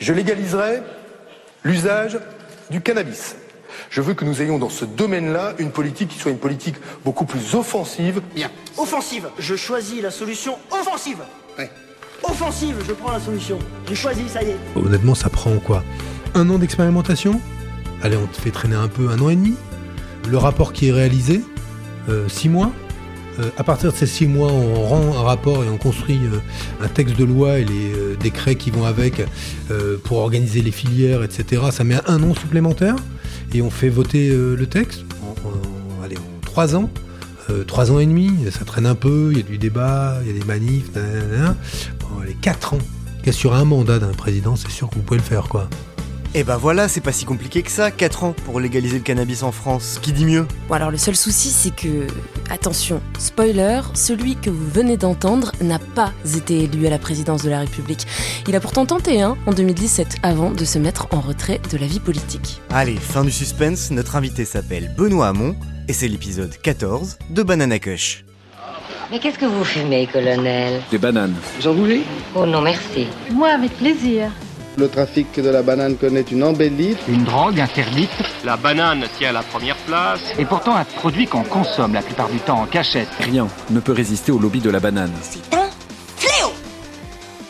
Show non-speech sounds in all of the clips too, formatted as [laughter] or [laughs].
Je légaliserai l'usage du cannabis. Je veux que nous ayons dans ce domaine-là une politique qui soit une politique beaucoup plus offensive. Bien. Offensive. Je choisis la solution offensive. Offensive, je prends la solution. J'ai choisi, ça y est. Honnêtement, ça prend quoi? Un an d'expérimentation? Allez, on te fait traîner un peu, un an et demi? Le rapport qui est réalisé, euh, six mois? Euh, à partir de ces six mois, on rend un rapport et on construit euh, un texte de loi et les euh, décrets qui vont avec pour organiser les filières, etc. Ça met un an supplémentaire et on fait voter le texte en, trois ans. Trois ans et demi, ça traîne un peu, il y a du débat, il y a des manifs, nanana. Quatre ans. Qu'est-ce sur un mandat d'un président, c'est sûr que vous pouvez le faire, quoi. Et bah voilà, c'est pas si compliqué que ça, 4 ans pour légaliser le cannabis en France. Qui dit mieux? Bon alors le seul souci c'est que, attention, spoiler, celui que vous venez d'entendre n'a pas été élu à la présidence de la République. Il a pourtant tenté hein, en 2017 avant de se mettre en retrait de la vie politique. Allez, fin du suspense, notre invité s'appelle Benoît Hamon et c'est l'épisode 14 de Banana Kush. Mais qu'est-ce que vous fumez, colonel? Des bananes. Vous en voulez Oh non, merci. Moi, avec plaisir. Le trafic de la banane connaît une embellie. Une drogue interdite La banane tient la première place. est pourtant un produit qu'on consomme la plupart du temps en cachette. Rien ne peut résister au lobby de la banane. C'est un fléau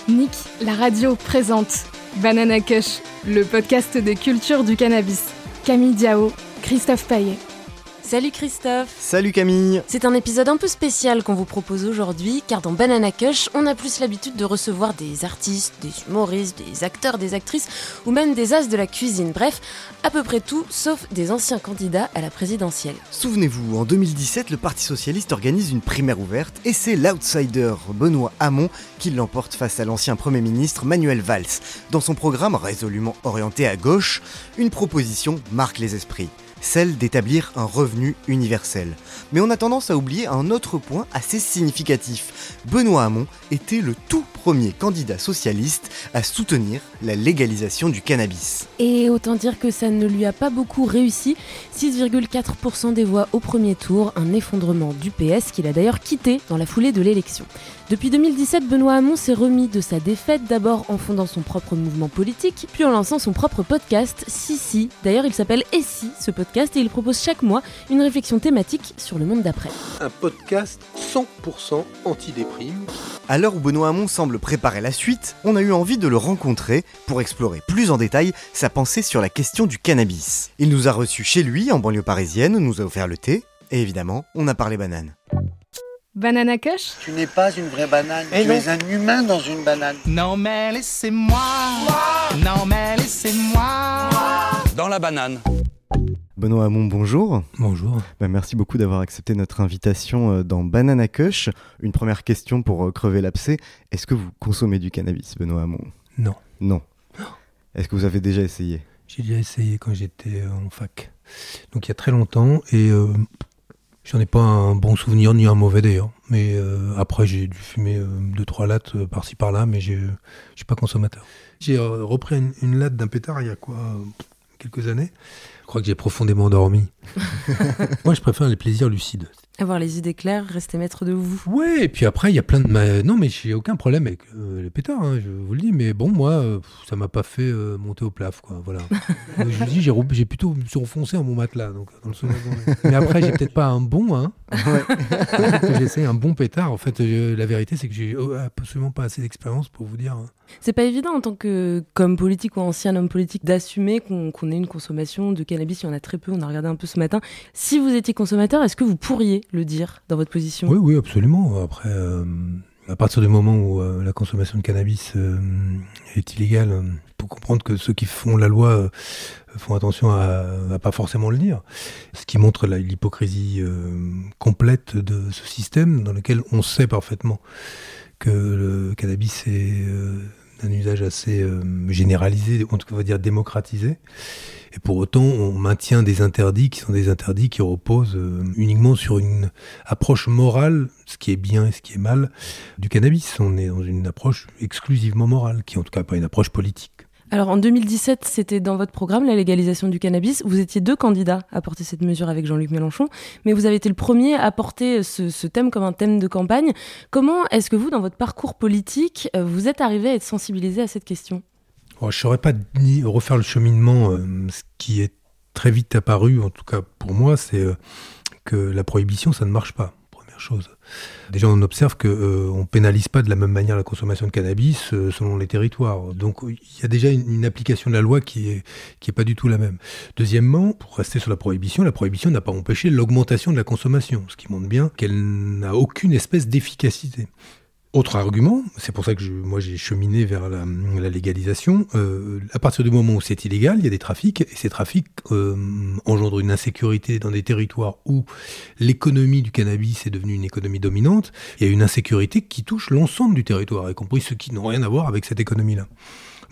Nick, la radio présente Banana Kush, le podcast de culture du cannabis. Camille Diao, Christophe Paillet. Salut Christophe Salut Camille C'est un épisode un peu spécial qu'on vous propose aujourd'hui, car dans Banana Kush, on a plus l'habitude de recevoir des artistes, des humoristes, des acteurs, des actrices, ou même des as de la cuisine. Bref, à peu près tout, sauf des anciens candidats à la présidentielle. Souvenez-vous, en 2017, le Parti Socialiste organise une primaire ouverte et c'est l'outsider Benoît Hamon qui l'emporte face à l'ancien Premier ministre Manuel Valls. Dans son programme résolument orienté à gauche, une proposition marque les esprits celle d'établir un revenu universel. Mais on a tendance à oublier un autre point assez significatif. Benoît Hamon était le tout premier candidat socialiste à soutenir la légalisation du cannabis. Et autant dire que ça ne lui a pas beaucoup réussi. 6,4% des voix au premier tour, un effondrement du PS qu'il a d'ailleurs quitté dans la foulée de l'élection. Depuis 2017, Benoît Hamon s'est remis de sa défaite, d'abord en fondant son propre mouvement politique, puis en lançant son propre podcast, Sissi. D'ailleurs, il s'appelle Et si, ce podcast, et il propose chaque mois une réflexion thématique sur le monde d'après. Un podcast 100% anti-déprime. À l'heure où Benoît Hamon semble préparer la suite, on a eu envie de le rencontrer pour explorer plus en détail sa pensée sur la question du cannabis. Il nous a reçus chez lui, en banlieue parisienne, nous a offert le thé, et évidemment, on a parlé banane. Banana Kush? Tu n'es pas une vraie banane. Eh tu non. es un humain dans une banane. Non mais laissez-moi Non mais laissez-moi Dans la banane. Benoît Hamon, bonjour. Bonjour. Bah, merci beaucoup d'avoir accepté notre invitation euh, dans Banana Kush. Une première question pour euh, crever l'abcès. Est-ce que vous consommez du cannabis, Benoît Hamon? Non. Non. Est-ce que vous avez déjà essayé? J'ai déjà essayé quand j'étais euh, en fac. Donc il y a très longtemps et euh, j'en ai pas un bon souvenir ni un mauvais d'ailleurs. Mais euh, après j'ai dû fumer euh, deux trois lattes euh, par-ci par-là, mais je suis pas consommateur. J'ai euh, repris une, une latte d'un pétard il y a quoi quelques années. Je crois que j'ai profondément dormi. [laughs] Moi je préfère les plaisirs lucides. Avoir les idées claires, rester maître de vous. Ouais, et puis après, il y a plein de. ma- Non, mais j'ai aucun problème avec euh, les pétards, hein, je vous le dis. Mais bon, moi, euh, ça m'a pas fait euh, monter au plaf, quoi. Voilà. [laughs] Euh, je vous dis, j'ai, j'ai plutôt enfoncé à mon matelas. Donc, dans le sommeil. mais après, j'ai peut-être pas un bon, hein. J'essaie un bon pétard. En fait, la vérité, c'est que j'ai oh, absolument pas assez d'expérience pour vous dire. hein. C'est pas évident en tant que comme politique ou ancien homme politique d'assumer qu'on qu'on ait une consommation de cannabis. Il y en a très peu. On a regardé un peu ce matin. Si vous étiez consommateur, est-ce que vous pourriez le dire dans votre position? Oui, oui, absolument. Après, euh, à partir du moment où euh, la consommation de cannabis euh, est illégale, euh, faut comprendre que ceux qui font la loi font attention à, à pas forcément le dire. Ce qui montre l'hypocrisie complète de ce système dans lequel on sait parfaitement que le cannabis est d'un usage assez euh, généralisé, en tout cas on va dire démocratisé. Et pour autant, on maintient des interdits qui sont des interdits qui reposent euh, uniquement sur une approche morale, ce qui est bien et ce qui est mal, du cannabis. On est dans une approche exclusivement morale, qui en tout cas pas une approche politique. Alors en 2017, c'était dans votre programme la légalisation du cannabis. Vous étiez deux candidats à porter cette mesure avec Jean-Luc Mélenchon, mais vous avez été le premier à porter ce, thème comme un thème de campagne. Comment est-ce que vous, dans votre parcours politique, euh, vous êtes arrivé à être sensibilisé à cette question? Je ne saurais pas ni refaire le cheminement. Euh, ce qui est très vite apparu, en tout cas pour moi, c'est euh, que la prohibition, ça ne marche pas chose. Déjà, on observe qu'on euh, ne pénalise pas de la même manière la consommation de cannabis euh, selon les territoires. Donc, il y a déjà une, application de la loi qui est, qui est pas du tout la même. Deuxièmement, pour rester sur la prohibition, la prohibition n'a pas empêché l'augmentation de la consommation, ce qui montre bien qu'elle n'a aucune espèce d'efficacité. Autre argument, c'est pour ça que moi j'ai cheminé vers la, légalisation, euh, à partir du moment où c'est illégal, il y a des trafics, et ces trafics euh, engendrent une insécurité dans des territoires où l'économie du cannabis est devenue une économie dominante, il y a une insécurité qui touche l'ensemble du territoire, y compris ceux qui n'ont rien à voir avec cette économie-là.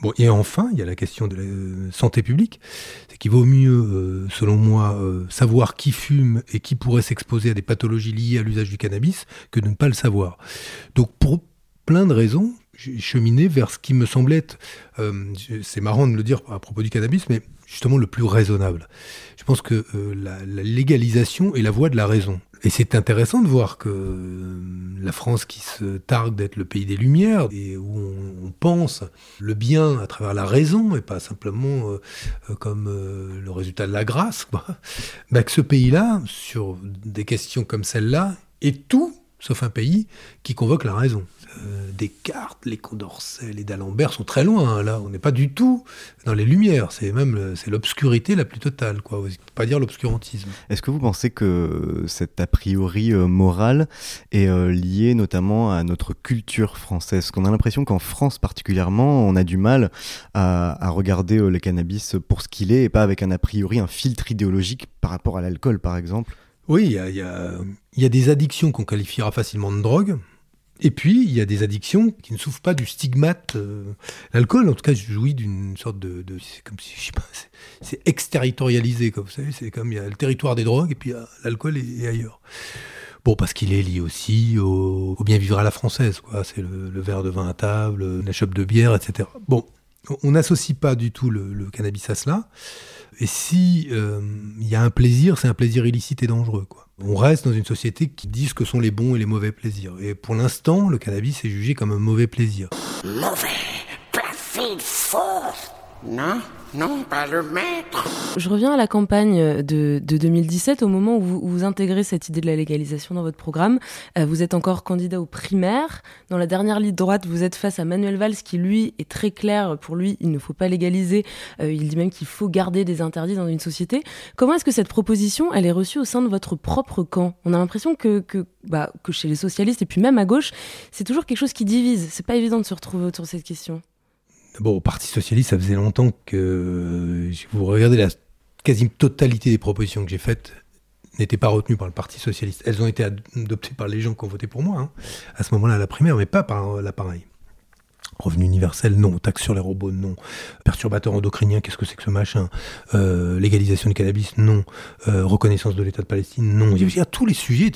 Bon, et enfin, il y a la question de la santé publique. C'est qu'il vaut mieux, euh, selon moi, euh, savoir qui fume et qui pourrait s'exposer à des pathologies liées à l'usage du cannabis que de ne pas le savoir. Donc, pour plein de raisons, j'ai cheminé vers ce qui me semblait être, euh, c'est marrant de le dire à propos du cannabis, mais justement le plus raisonnable. Je pense que euh, la, légalisation est la voie de la raison. Et c'est intéressant de voir que euh, la France qui se targue d'être le pays des Lumières et où on, pense le bien à travers la raison et pas simplement euh, comme le résultat de la grâce, [laughs] bah, que ce pays-là, sur des questions comme celle-là, est tout sauf un pays qui convoque la raison. Euh, Descartes, les Condorcet, les d'Alembert sont très loin. Hein, là, on n'est pas du tout dans les lumières. C'est même c'est l'obscurité la plus totale. Quoi. On pas dire l'obscurantisme. Est-ce que vous pensez que cet a priori euh, moral est euh, lié notamment à notre culture française? Qu'on a l'impression qu'en France particulièrement, on a du mal à, regarder le cannabis pour ce qu'il est et pas avec un a priori, un filtre idéologique par rapport à l'alcool, par exemple? Oui, il y y a des addictions qu'on qualifiera facilement de drogue. Et puis, il y a des addictions qui ne souffrent pas du stigmate. Euh, l'alcool, en tout cas, jouit d'une sorte de, c'est comme si, je sais pas, c'est exterritorialisé, comme vous savez. C'est comme il y a le territoire des drogues et puis l'alcool est, ailleurs. Bon, parce qu'il est lié aussi au, bien vivre à la française, quoi. C'est le, verre de vin à table, la chope de bière, etc. Bon, on n'associe pas du tout le, cannabis à cela. Et si euh, il y a un plaisir, c'est un plaisir illicite et dangereux, quoi. On reste dans une société qui dit ce que sont les bons et les mauvais plaisirs. Et pour l'instant, le cannabis est jugé comme un mauvais plaisir. Mauvais. Non, non, pas le maître. Je reviens à la campagne de, 2017, au moment où vous, intégrez cette idée de la légalisation dans votre programme. Euh, vous êtes encore candidat aux primaires. Dans la dernière ligne droite, vous êtes face à Manuel Valls, qui lui est très clair. Pour lui, il ne faut pas légaliser. Euh, il dit même qu'il faut garder des interdits dans une société. Comment est-ce que cette proposition, elle est reçue au sein de votre propre camp? On a l'impression que, que, bah, que chez les socialistes et puis même à gauche, c'est toujours quelque chose qui divise. C'est pas évident de se retrouver autour de cette question. Bon, au Parti Socialiste, ça faisait longtemps que vous regardez la quasi-totalité des propositions que j'ai faites n'étaient pas retenues par le Parti Socialiste. Elles ont été adoptées par les gens qui ont voté pour moi, hein, à ce moment-là, à la primaire, mais pas par l'appareil. Revenu universel, non. Taxe sur les robots, non. Perturbateur endocrinien, qu'est-ce que c'est que ce machin? Euh, Légalisation du cannabis, non. Euh, reconnaissance de l'État de Palestine, non. Il y tous les sujets,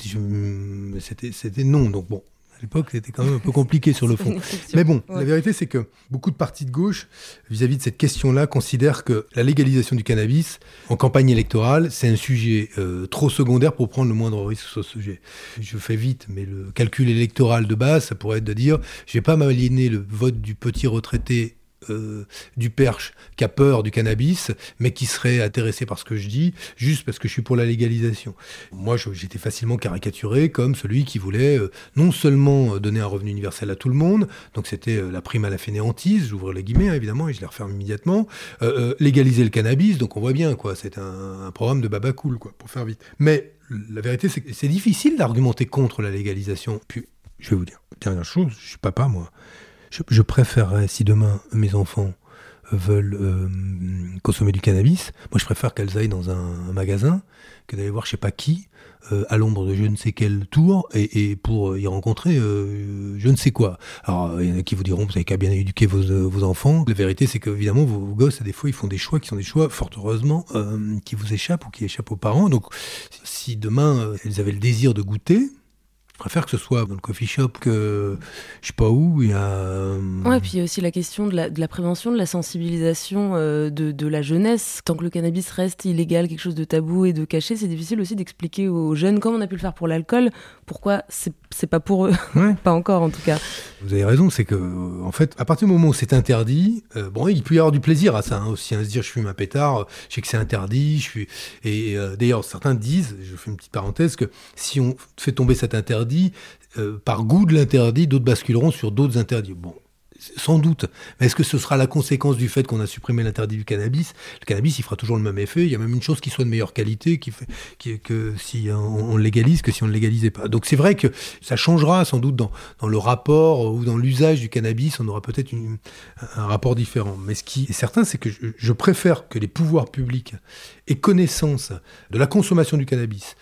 c'était non. Donc bon, l'époque, c'était quand même un peu compliqué sur le [laughs] fond. Mais bon, la vérité, c'est que beaucoup de partis de gauche, vis-à-vis de cette question-là, considèrent que la légalisation du cannabis en campagne électorale, c'est un sujet euh, trop secondaire pour prendre le moindre risque sur ce sujet. Je fais vite, mais le calcul électoral de base, ça pourrait être de dire, je vais pas m'aliéner le vote du petit retraité euh, du perche qui a peur du cannabis, mais qui serait intéressé par ce que je dis, juste parce que je suis pour la légalisation. Moi, j'étais facilement caricaturé comme celui qui voulait euh, non seulement donner un revenu universel à tout le monde, donc c'était euh, la prime à la fainéantise, j'ouvre les guillemets évidemment et je les referme immédiatement, légaliser le cannabis, donc on voit bien quoi, c'est un, programme de baba cool quoi, pour faire vite. Mais la vérité, c'est c'est difficile d'argumenter contre la légalisation. Puis, je vais vous dire, dernière chose, je suis papa moi je, préférerais, si demain mes enfants veulent euh, consommer du cannabis, moi je préfère qu'elles aillent dans un, magasin que d'aller voir je sais pas qui euh, à l'ombre de je ne sais quel tour et, pour y rencontrer euh, je ne sais quoi. Alors il y en a qui vous diront vous avez qu'à bien éduquer vos, enfants. La vérité c'est que évidemment vos, vos, gosses des fois ils font des choix qui sont des choix fort heureusement qui vous échappent ou qui échappent aux parents. Donc si demain elles avaient le désir de goûter, préfère que ce soit dans le coffee shop que je sais pas où. Il y a. Euh, ouais, puis il y a aussi la question de la, de la prévention, de la sensibilisation euh, de, de, la jeunesse. Tant que le cannabis reste illégal, quelque chose de tabou et de caché, c'est difficile aussi d'expliquer aux jeunes, comme on a pu le faire pour l'alcool, pourquoi c'est pas pour eux. [laughs] pas encore en tout cas. Vous avez raison, c'est que en fait, à partir du moment où c'est interdit, euh, bon, il peut y avoir du plaisir à ça hein, aussi, à hein, se dire je fume un pétard, je sais que c'est interdit, je suis. Et d'ailleurs, certains disent, je fais une petite parenthèse, que si on fait tomber cet interdit euh, par goût de l'interdit, d'autres basculeront sur d'autres interdits. Bon, sans doute. Mais est-ce que ce sera la conséquence du fait qu'on a supprimé l'interdit du cannabis? Le cannabis, il fera toujours le même effet. Il y a même une chose qui soit de meilleure qualité que si on, légalise que si on ne légalisait pas. Donc c'est vrai que ça changera sans doute dans, dans le rapport ou dans l'usage du cannabis. On aura peut-être un rapport différent. Mais ce qui est certain, c'est que je, préfère que les pouvoirs publics aient connaissance de la consommation du cannabis,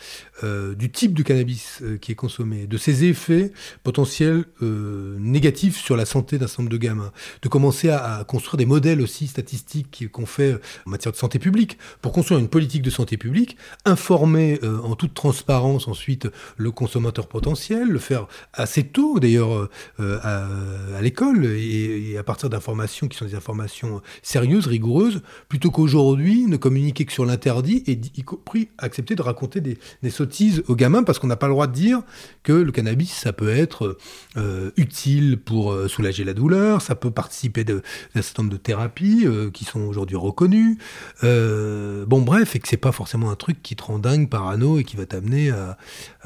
euh, du type de cannabis euh, qui est consommé, de ses effets potentiels euh, négatifs sur la santé d'un certain nombre de gamins, de commencer à, construire des modèles aussi statistiques qu'on fait en matière de santé publique, pour construire une politique de santé publique, informer en toute transparence ensuite le consommateur potentiel, le faire assez tôt d'ailleurs à, l'école et, à partir d'informations qui sont des informations sérieuses, rigoureuses, plutôt qu'aujourd'hui ne communiquer que sur l'interdit et y compris accepter de raconter des, des aux gamins parce qu'on n'a pas le droit de dire que le cannabis, ça peut être euh, utile pour euh, soulager la douleur, ça peut participer d'un certain nombre de thérapies euh, qui sont aujourd'hui reconnues. bon, bref, et que c'est pas forcément un truc qui te rend dingue, parano et qui va t'amener à,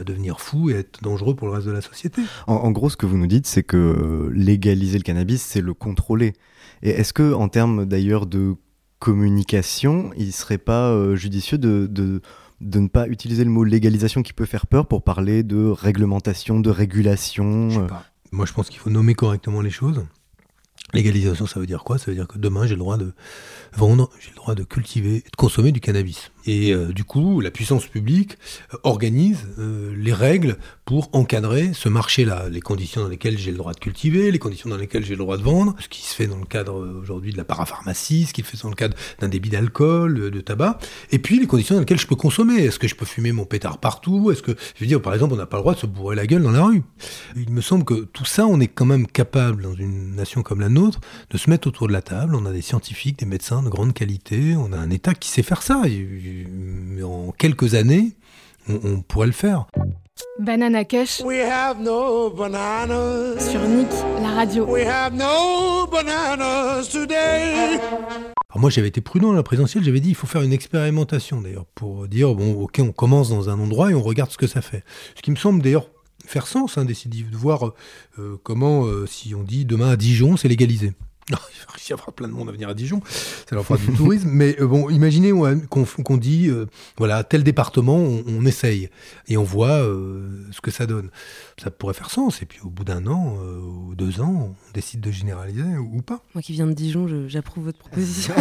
devenir fou et être dangereux pour le reste de la société. En, gros, ce que vous nous dites, c'est que légaliser le cannabis, c'est le contrôler. Et est-ce que, en termes d'ailleurs de communication, il serait pas judicieux de, de de ne pas utiliser le mot légalisation qui peut faire peur pour parler de réglementation, de régulation euh. Moi, je pense qu'il faut nommer correctement les choses. Légalisation, ça veut dire quoi? Ça veut dire que demain, j'ai le droit de vendre, j'ai le droit de cultiver, de consommer du cannabis. Et euh, du coup, la puissance publique euh, organise euh, les règles pour encadrer ce marché-là, les conditions dans lesquelles j'ai le droit de cultiver, les conditions dans lesquelles j'ai le droit de vendre, ce qui se fait dans le cadre aujourd'hui de la parapharmacie, ce qui se fait dans le cadre d'un débit d'alcool, de tabac, et puis les conditions dans lesquelles je peux consommer. Est-ce que je peux fumer mon pétard partout? Est-ce que, je veux dire, par exemple, on n'a pas le droit de se bourrer la gueule dans la rue. Il me semble que tout ça, on est quand même capable, dans une nation comme la nôtre, de se mettre autour de la table. On a des scientifiques, des médecins de grande qualité, on a un État qui sait faire ça en quelques années, on, pourrait le faire. Banana Cush. Sur Nick, la radio. Alors moi j'avais été prudent à la présidentielle, j'avais dit il faut faire une expérimentation d'ailleurs pour dire bon ok on commence dans un endroit et on regarde ce que ça fait. Ce qui me semble d'ailleurs faire sens, hein, d'essayer de voir euh, comment euh, si on dit demain à Dijon c'est légalisé. [laughs] Il va y avoir plein de monde à venir à Dijon, ça leur fera du tourisme. Mais euh, bon, imaginez qu'on dit, euh, voilà, tel département, on, essaye et on voit euh, ce que ça donne. Ça pourrait faire sens. Et puis au bout d'un an ou deux ans, on décide de généraliser ou, pas. Moi qui viens de Dijon, j'approuve votre proposition.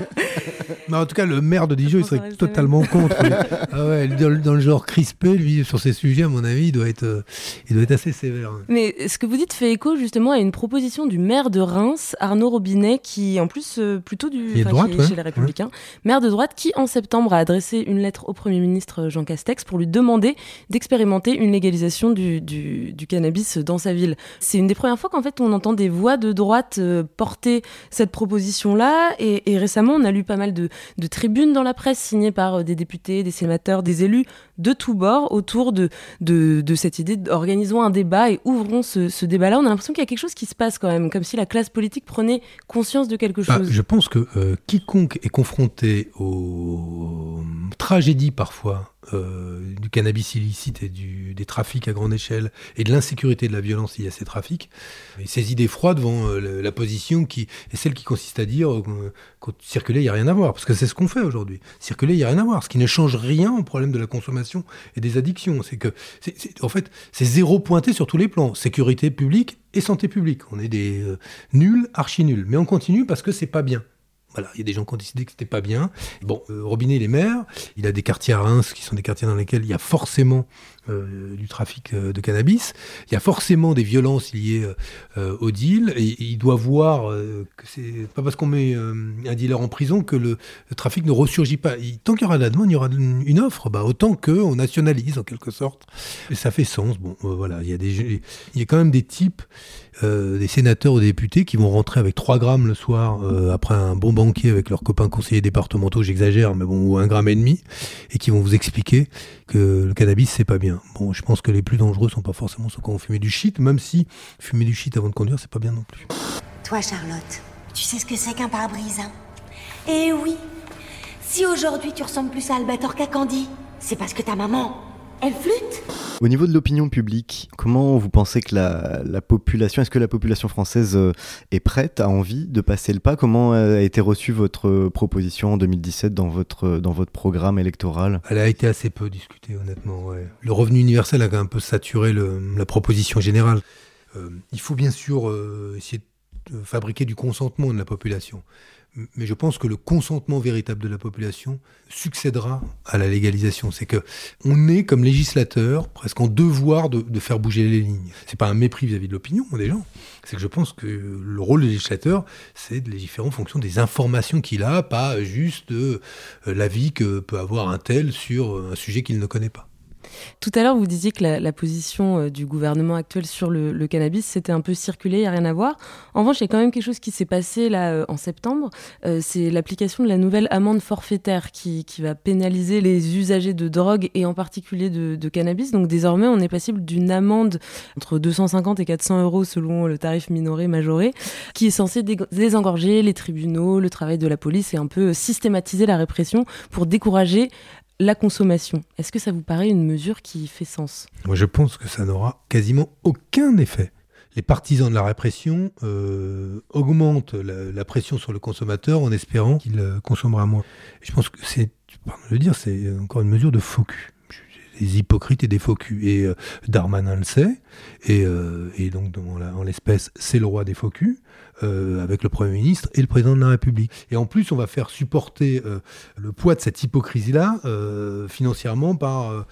[laughs] Mais en tout cas, le maire de Dijon, il serait totalement contre. [laughs] ah ouais, dans, le genre crispé, lui, sur ces sujets, à mon avis, il doit être, il doit être assez sévère. Mais ce que vous dites fait écho justement à une proposition du maire de Reims Arnaud Robinet, qui en plus euh, plutôt du chez les Républicains, maire de droite, qui en septembre a adressé une lettre au Premier ministre Jean Castex pour lui demander d'expérimenter une légalisation du, cannabis dans sa ville. C'est une des premières fois qu'en fait on entend des voix de droite euh, porter cette proposition-là, et, récemment on a lu pas mal de, tribunes dans la presse signées par euh, des députés, des sénateurs, des élus de tous bords autour de, de, cette idée d'organisons un débat et ouvrons ce, ce débat-là. On a l'impression qu'il y a quelque chose qui se passe quand même, comme si la classe politique prenait conscience de quelque bah, chose Je pense que euh, quiconque est confronté aux tragédies parfois euh, du cannabis illicite et des trafics à grande échelle et de l'insécurité de la violence liée à ces trafics, et ses idées froides devant euh, la position qui est celle qui consiste à dire euh, que circuler, il n'y a rien à voir, parce que c'est ce qu'on fait aujourd'hui. Circuler, il n'y a rien à voir, ce qui ne change rien au problème de la consommation et des addictions. C'est que, en fait, c'est zéro pointé sur tous les plans, sécurité publique et santé publique. On est des nuls, archi nuls, mais on continue parce que c'est pas bien. Voilà, il y a des gens qui ont décidé que c'était pas bien. Bon, euh, Robinet, il est maire. Il a des quartiers à Reims qui sont des quartiers dans lesquels il y a forcément euh, du trafic euh, de cannabis. Il y a forcément des violences liées au deal. Il doit voir que c'est pas parce qu'on met un dealer en prison que le, trafic ne ressurgit pas. tant qu'il y aura de la demande, il y aura une offre. Bah, autant qu'on nationalise en quelque sorte. Ça fait sens. Bon, voilà, il y a des, il y a quand même des types. des sénateurs ou des députés qui vont rentrer avec 3 grammes le soir après un bon avec leurs copains conseillers départementaux, j'exagère, mais bon, ou un gramme et demi, et qui vont vous expliquer que le cannabis c'est pas bien. Bon, je pense que les plus dangereux sont pas forcément ceux qui ont fumé du shit, même si fumer du shit avant de conduire, c'est pas bien non plus. Toi, Charlotte, tu sais ce que c'est qu'un pare-brise, hein? Eh oui Si aujourd'hui tu ressembles plus à Albator qu'à Candy, c'est parce que ta maman, elle flûte Au niveau de l'opinion publique, comment vous pensez que la, population, est-ce que la population française euh, est prête, a envie de passer le pas? Comment euh, a été reçue votre proposition en 2017 dans votre, dans votre programme électoral? Elle a été assez peu discutée, honnêtement. Le revenu universel a un peu saturé la proposition générale. Euh, il faut bien sûr essayer de fabriquer du consentement de la population mais je pense que le consentement véritable de la population succédera à la légalisation. C'est que on est comme législateur presque en devoir de, faire bouger les lignes. C'est pas un mépris vis-à-vis de l'opinion des gens. C'est que je pense que le rôle du législateur, c'est de légiférer en fonction des informations qu'il a, pas juste euh, l'avis que peut avoir un tel sur un sujet qu'il ne connaît pas. Tout à l'heure, vous disiez que la, position euh, du gouvernement actuel sur le, cannabis, c'était un peu circulé, il n'y a rien à voir. En revanche, il y a quand même quelque chose qui s'est passé là euh, en septembre. Euh, c'est l'application de la nouvelle amende forfaitaire qui, va pénaliser les usagers de drogue et en particulier de, cannabis. Donc désormais, on est passible d'une amende entre 250 et 400 euros selon le tarif minoré majoré, qui est censé désengorger les tribunaux, le travail de la police et un peu systématiser la répression pour décourager la consommation. Est-ce que ça vous paraît une mesure qui fait sens? Moi, je pense que ça n'aura quasiment aucun effet. Les partisans de la répression euh, augmentent la, pression sur le consommateur en espérant qu'il euh, consommera moins. je pense que c'est, pardon de le dire, c'est encore une mesure de faux cul des hypocrites et des faux. Et euh, Darmanin le sait, et, donc en l'espèce, c'est le roi des faux. Euh, avec le Premier ministre et le Président de la République. Et en plus, on va faire supporter euh, le poids de cette hypocrisie-là euh, financièrement par,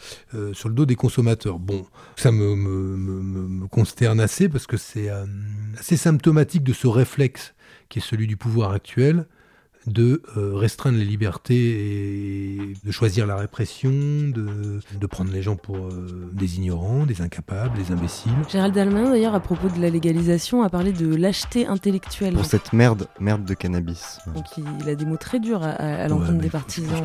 sur le dos des consommateurs. Bon, ça me consterne assez parce que c'est assez symptomatique de ce réflexe qui est celui du pouvoir actuel de euh, restreindre les libertés et de choisir la répression, de, de prendre les gens pour euh, des ignorants, des incapables, des imbéciles. Gérald Darmanin, d'ailleurs, à propos de la légalisation, a parlé de lâcheté intellectuelle. Pour cette merde, merde de cannabis. Donc il, a des mots très durs à, l'encontre des partisans.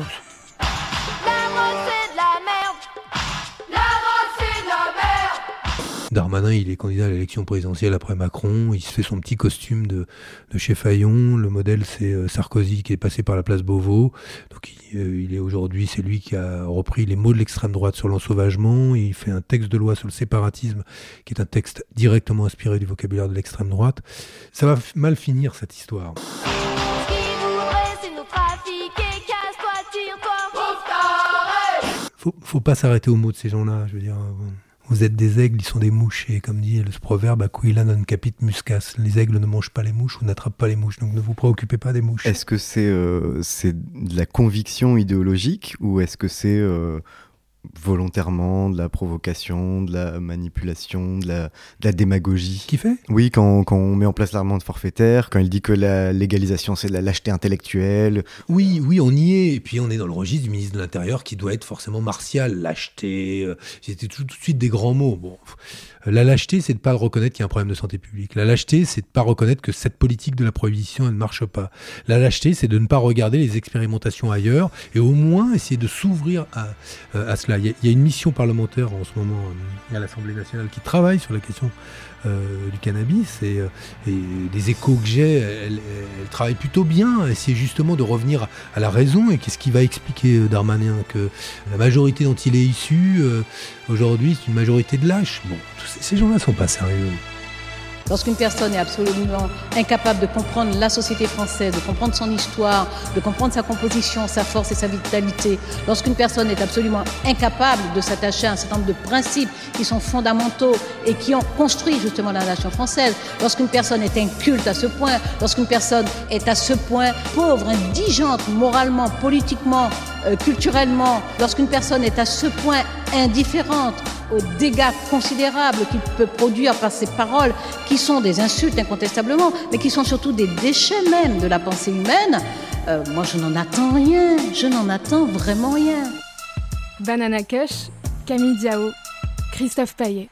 Darmanin, il est candidat à l'élection présidentielle après Macron. Il se fait son petit costume de, de chez Fayon. Le modèle, c'est euh, Sarkozy qui est passé par la place Beauvau. Donc, il, euh, est aujourd'hui, c'est lui qui a repris les mots de l'extrême droite sur l'ensauvagement. Il fait un texte de loi sur le séparatisme, qui est un texte directement inspiré du vocabulaire de l'extrême droite. Ça va mal finir cette histoire. Faut, faut pas s'arrêter aux mots de ces gens-là. Je veux dire. Vous êtes des aigles, ils sont des mouches. Et comme dit le proverbe, aquila non capit muscas. Les aigles ne mangent pas les mouches ou n'attrapent pas les mouches. Donc ne vous préoccupez pas des mouches. Est-ce que c'est euh, de la conviction idéologique ou est-ce que c'est euh, volontairement, de la provocation, de la manipulation, de la, de la démagogie. Qui fait? Oui, quand, quand, on met en place l'amende forfaitaire, quand il dit que la légalisation c'est de la lâcheté intellectuelle. Oui, oui, on y est. Et puis on est dans le registre du ministre de l'Intérieur qui doit être forcément martial, lâcheté. Euh, c'était tout, tout, de suite des grands mots. Bon. La lâcheté, c'est de pas reconnaître qu'il y a un problème de santé publique. La lâcheté, c'est de pas reconnaître que cette politique de la prohibition, ne marche pas. La lâcheté, c'est de ne pas regarder les expérimentations ailleurs et au moins essayer de s'ouvrir à, euh, à cela. Il y, a, une mission parlementaire en ce moment euh, à l'Assemblée nationale qui travaille sur la question du cannabis et, les échos que j'ai, elle, travaille plutôt bien. Essayer justement de revenir à la raison et qu'est-ce qui va expliquer Darmanin que la majorité dont il est issu aujourd'hui c'est une majorité de lâches? Bon, tous ces gens-là sont pas sérieux. Lorsqu'une personne est absolument incapable de comprendre la société française, de comprendre son histoire, de comprendre sa composition, sa force et sa vitalité, lorsqu'une personne est absolument incapable de s'attacher à un certain nombre de principes qui sont fondamentaux et qui ont construit justement la nation française, lorsqu'une personne est inculte à ce point, lorsqu'une personne est à ce point pauvre, indigente, moralement, politiquement, euh, culturellement, lorsqu'une personne est à ce point indifférente, aux dégâts considérables qu'il peut produire par ses paroles, qui sont des insultes incontestablement, mais qui sont surtout des déchets même de la pensée humaine, euh, moi je n'en attends rien, je n'en attends vraiment rien. Banana Kush, Camille Diao, Christophe Paillet.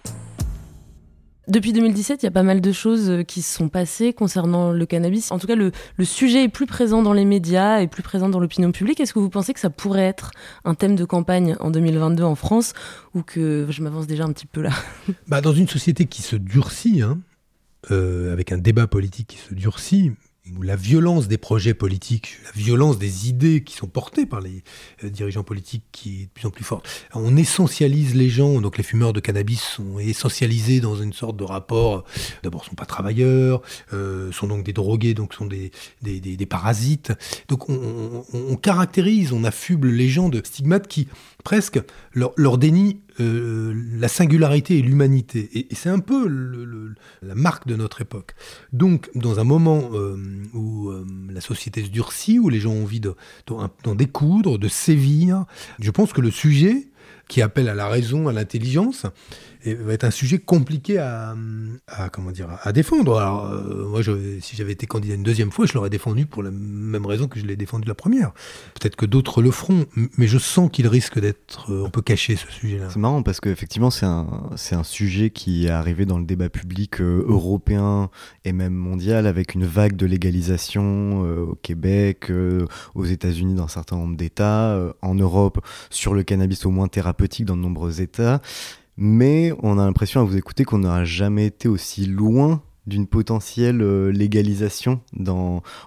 Depuis 2017, il y a pas mal de choses euh, qui se sont passées concernant le cannabis. En tout cas, le, sujet est plus présent dans les médias et plus présent dans l'opinion publique. Est-ce que vous pensez que ça pourrait être un thème de campagne en 2022 en France ou que je m'avance déjà un petit peu là? Bah, Dans une société qui se durcit, hein, euh, avec un débat politique qui se durcit, la violence des projets politiques, la violence des idées qui sont portées par les euh, dirigeants politiques qui est de plus en plus forte. On essentialise les gens, donc les fumeurs de cannabis sont essentialisés dans une sorte de rapport. D'abord, sont pas travailleurs, euh, sont donc des drogués, donc sont des, des, des, parasites. Donc on, on, caractérise, on affuble les gens de stigmates qui presque leur, leur euh, la singularité et l'humanité. Et, c'est un peu la marque de notre époque. Donc, dans un moment euh, où euh, la société se durcit, où les gens ont envie d'en découdre, de sévir, je pense que le sujet qui appelle à la raison, à l'intelligence, va être un sujet compliqué à, comment dire, à défendre. Alors, euh, moi, si j'avais été candidat une deuxième fois, je l'aurais défendu pour la même raison que je l'ai défendu la première. Peut-être que d'autres le feront, mais je sens qu'il risque d'être euh, un peu caché, ce sujet-là. C'est marrant parce qu'effectivement, c'est un, c'est un sujet qui est arrivé dans le débat public euh, européen et même mondial avec une vague de légalisation au Québec, aux États-Unis dans un certain nombre d'États, en Europe sur le cannabis au moins thérapeutique dans de nombreux États mais on a l'impression à vous écouter qu'on n'aura jamais été aussi loin d'une potentielle euh, légalisation,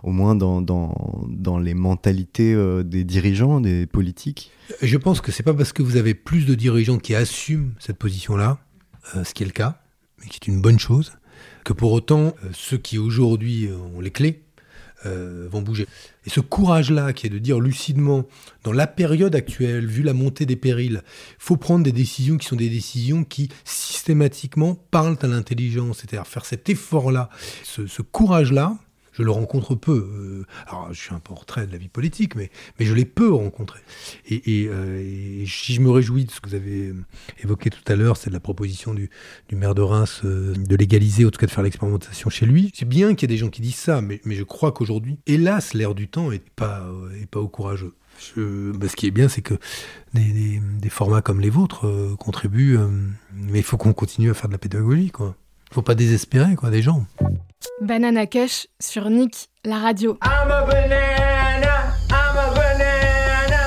au moins dans les mentalités euh, des dirigeants, des politiques. Je pense que c'est pas parce que vous avez plus de dirigeants qui assument cette position-là, euh, ce qui est le cas, mais qui est une bonne chose, que pour autant, ceux qui aujourd'hui ont les clés euh, vont bouger. Et ce courage-là, qui est de dire lucidement, dans la période actuelle, vu la montée des périls, il faut prendre des décisions qui sont des décisions qui systématiquement parlent à l'intelligence, c'est-à-dire faire cet effort-là, ce courage-là, je le rencontre peu. Euh, alors, je suis un peu en retrait de la vie politique, mais, mais je l'ai peu rencontré. Et, euh, si je me réjouis de ce que vous avez évoqué tout à l'heure, c'est de la proposition du, maire de Reims euh, de légaliser, en tout cas de faire l'expérimentation chez lui. C'est bien qu'il y ait des gens qui disent ça, mais, je crois qu'aujourd'hui, hélas, l'air du temps n'est pas, est pas au courageux. Bah, ce qui est bien, c'est que des, des, formats comme les vôtres contribuent, mais il faut qu'on continue à faire de la pédagogie, quoi. Faut pas désespérer, quoi, des gens. Banana Kush sur Nick, la radio.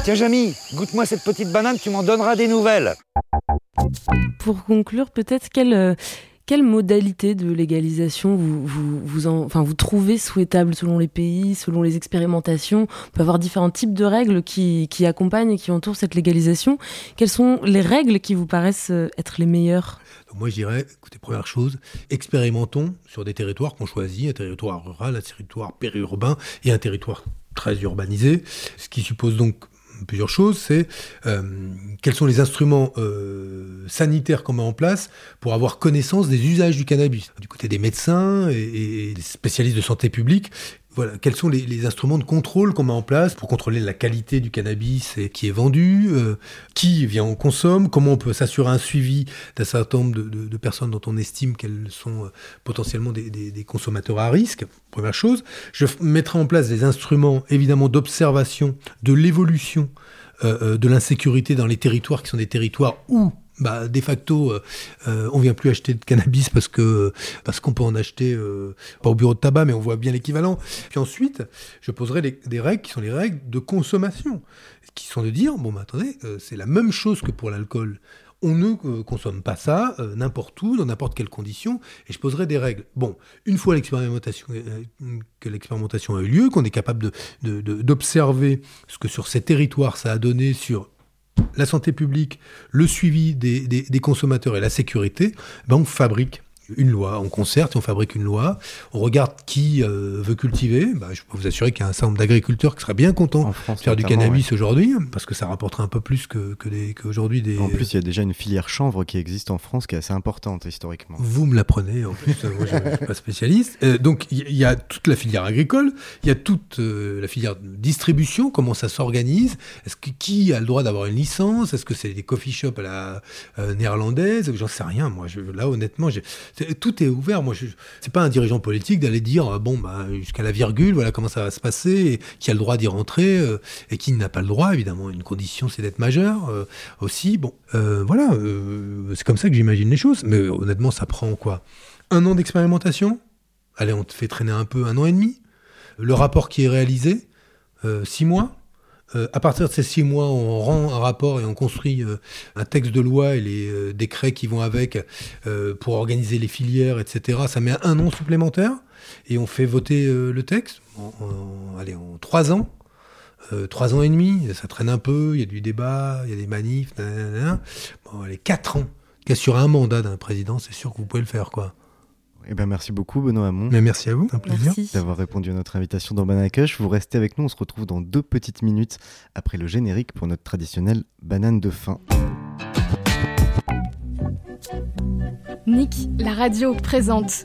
Tiens, Jamy, goûte-moi cette petite banane, tu m'en donneras des nouvelles. Pour conclure, peut-être quelle, euh, quelle modalité de légalisation vous, vous, vous, enfin, vous trouvez souhaitable selon les pays, selon les expérimentations? On peut avoir différents types de règles qui, qui accompagnent et qui entourent cette légalisation. Quelles sont les règles qui vous paraissent euh, être les meilleures? Moi, je dirais, écoutez, première chose, expérimentons sur des territoires qu'on choisit, un territoire rural, un territoire périurbain et un territoire très urbanisé, ce qui suppose donc plusieurs choses, c'est euh, quels sont les instruments euh, sanitaires qu'on met en place pour avoir connaissance des usages du cannabis. Du côté des médecins et, et des spécialistes de santé publique, voilà, quels sont les, instruments de contrôle qu'on met en place pour contrôler la qualité du cannabis et qui est vendu, euh, qui vient en consomme, comment on peut s'assurer un suivi d'un certain nombre de, personnes dont on estime qu'elles sont euh, potentiellement des, consommateurs à risque. Première chose, je mettrai en place des instruments évidemment d'observation de l'évolution euh, de l'insécurité dans les territoires qui sont des territoires où bah, de facto, euh, euh, on vient plus acheter de cannabis parce que parce qu'on peut en acheter euh, pas au bureau de tabac, mais on voit bien l'équivalent. Puis ensuite, je poserai des, règles qui sont les règles de consommation, qui sont de dire bon, bah, attendez, c'est la même chose que pour l'alcool. On ne euh, consomme pas ça euh, n'importe où, dans n'importe quelle condition, et je poserai des règles. Bon, une fois euh, que l'expérimentation a eu lieu, qu'on est capable d'observer ce que sur ces territoires ça a donné sur la santé publique, le suivi des, consommateurs et la sécurité, ben on fabrique une loi, on concerte et on fabrique une loi, on regarde qui euh, veut cultiver, Ben, je peux vous assurer qu'il y a un certain nombre d'agriculteurs qui seraient bien contents de faire du cannabis aujourd'hui, parce que ça rapporterait un peu plus que, des- qu'aujourd'hui des... En plus, il y a déjà une filière chanvre qui existe en France qui est assez importante historiquement. Vous me l'apprenez, en plus, euh, moi je ne suis pas spécialiste. Euh, donc il y, a toute la filière agricole, il y a toute euh, la filière distribution, comment ça s'organise, est-ce que qui a le droit d'avoir une licence, est-ce que c'est des coffee shops à la néerlandaise, j'en sais rien, moi, je, là honnêtement, j'ai- tout est ouvert, moi c'est pas un dirigeant politique d'aller dire, euh, bon, bah, jusqu'à la virgule, voilà comment ça va se passer, qui a le droit d'y rentrer, euh, et qui n'a pas le droit, évidemment, une condition c'est d'être majeur euh, aussi, bon, voilà, c'est comme ça que j'imagine les choses, mais honnêtement, ça prend quoi? Un an d'expérimentation? Allez, on te fait traîner un peu, un an et demi? Le rapport qui est réalisé, six mois? Euh, à partir de ces six mois, on rend un rapport et on construit euh, un texte de loi et les euh, décrets qui vont avec pour organiser les filières, etc. Ça met un an supplémentaire et on fait voter le texte. En, allez, en trois ans. Trois ans et demi, ça traîne un peu, il y a du débat, il y a des manifs, nanana. Bon, allez, quatre ans. Sur un mandat d'un président, c'est sûr que vous pouvez le faire, quoi. Eh ben, merci beaucoup, Benoît Hamon. Mais merci à vous, un plaisir. D'avoir répondu à notre invitation dans Banana Cush. Vous restez avec nous, on se retrouve dans deux petites minutes après le générique pour notre traditionnelle banane de fin. Nick, la radio présente.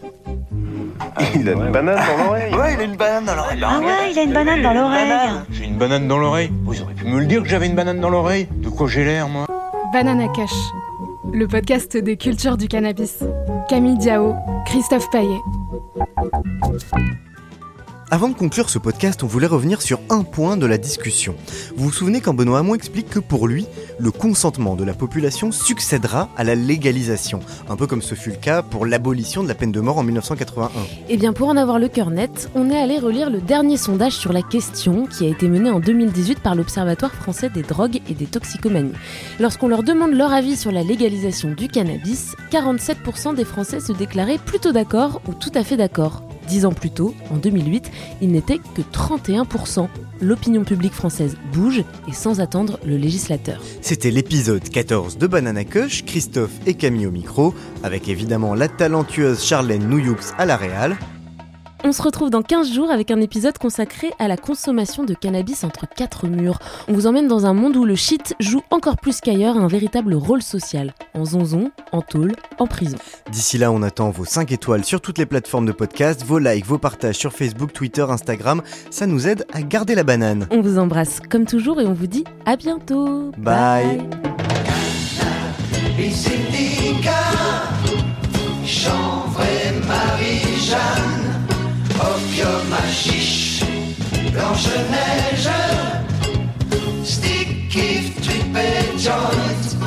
Il a une banane dans l'oreille. Ouais, il a une banane dans l'oreille. Ah ouais, il a une banane dans l'oreille. J'ai une banane dans l'oreille. Vous auriez pu me le dire que j'avais une banane dans l'oreille? De quoi j'ai l'air, moi? Banana Cush, le podcast des cultures du cannabis. Camille Diao, Christophe Paillet. Avant de conclure ce podcast, on voulait revenir sur un point de la discussion. Vous vous souvenez quand Benoît Hamon explique que pour lui, le consentement de la population succédera à la légalisation, un peu comme ce fut le cas pour l'abolition de la peine de mort en 1981. Eh bien, pour en avoir le cœur net, on est allé relire le dernier sondage sur la question qui a été mené en 2018 par l'Observatoire français des drogues et des toxicomanies. Lorsqu'on leur demande leur avis sur la légalisation du cannabis, 47% des Français se déclaraient plutôt d'accord ou tout à fait d'accord. Dix ans plus tôt, en 2008, il n'était que 31%. L'opinion publique française bouge et sans attendre le législateur. C'était l'épisode 14 de Banana Cush, Christophe et Camille au micro, avec évidemment la talentueuse Charlène Nouyoux à la réal. On se retrouve dans 15 jours avec un épisode consacré à la consommation de cannabis entre quatre murs. On vous emmène dans un monde où le shit joue encore plus qu'ailleurs un véritable rôle social. En zonzon, en tôle, en prison. D'ici là, on attend vos 5 étoiles sur toutes les plateformes de podcast, vos likes, vos partages sur Facebook, Twitter, Instagram. Ça nous aide à garder la banane. On vous embrasse comme toujours et on vous dit à bientôt. Bye. Les syndicats, chanvre et Marie-Jeanne, opium chiche, Blanche-Neige, stick, if, trip et joint,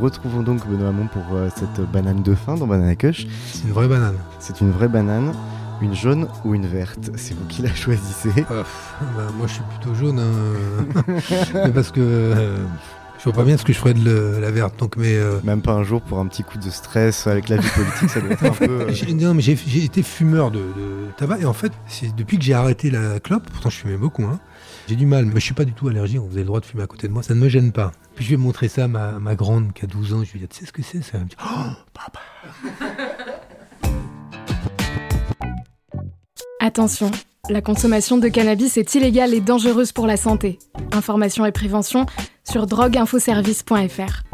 retrouvons donc Benoît Hamon pour euh, cette banane de fin dans Banana Cush. C'est une vraie banane. C'est une vraie banane. Une jaune ou une verte? C'est vous qui la choisissez. Bah, moi, je suis plutôt jaune, hein, [laughs] parce que euh, je vois pas bien ce que je ferais de le- la verte. Donc, mais euh, Même pas un jour pour un petit coup de stress avec la vie politique, ça doit être un peu. J'ai- Non, mais j'ai été fumeur de, de tabac et en fait, c'est depuis que j'ai arrêté la clope, pourtant je fumais beaucoup, hein, j'ai du mal, mais je suis pas du tout allergique, vous avez le droit de fumer à côté de moi, ça ne me gêne pas. Puis je vais montrer ça à ma, grande qui a 12 ans, je lui dis, tu sais ce que c'est ça? Elle me dit, oh, Attention, la consommation de cannabis est illégale et dangereuse pour la santé. Information et prévention sur drogueinfoservice.fr.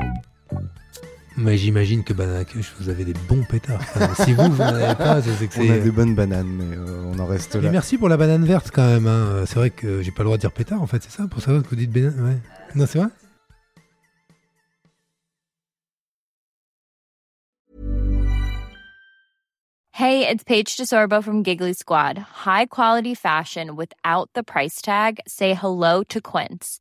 Mais j'imagine que Banana Kush, vous avez des bons pétards. Enfin, [laughs] si vous, vous n'en avez pas, c'est que c'est... On a des bonnes bananes, mais euh, on en reste Mais là. merci pour la banane verte quand même. hein. C'est vrai que j'ai pas le droit de dire pétard en fait, c'est ça Pour savoir que vous dites banane ouais. Non, c'est vrai? Hey, it's Paige DeSorbo from Giggly Squad. High quality fashion without the price tag. Say hello to Quince.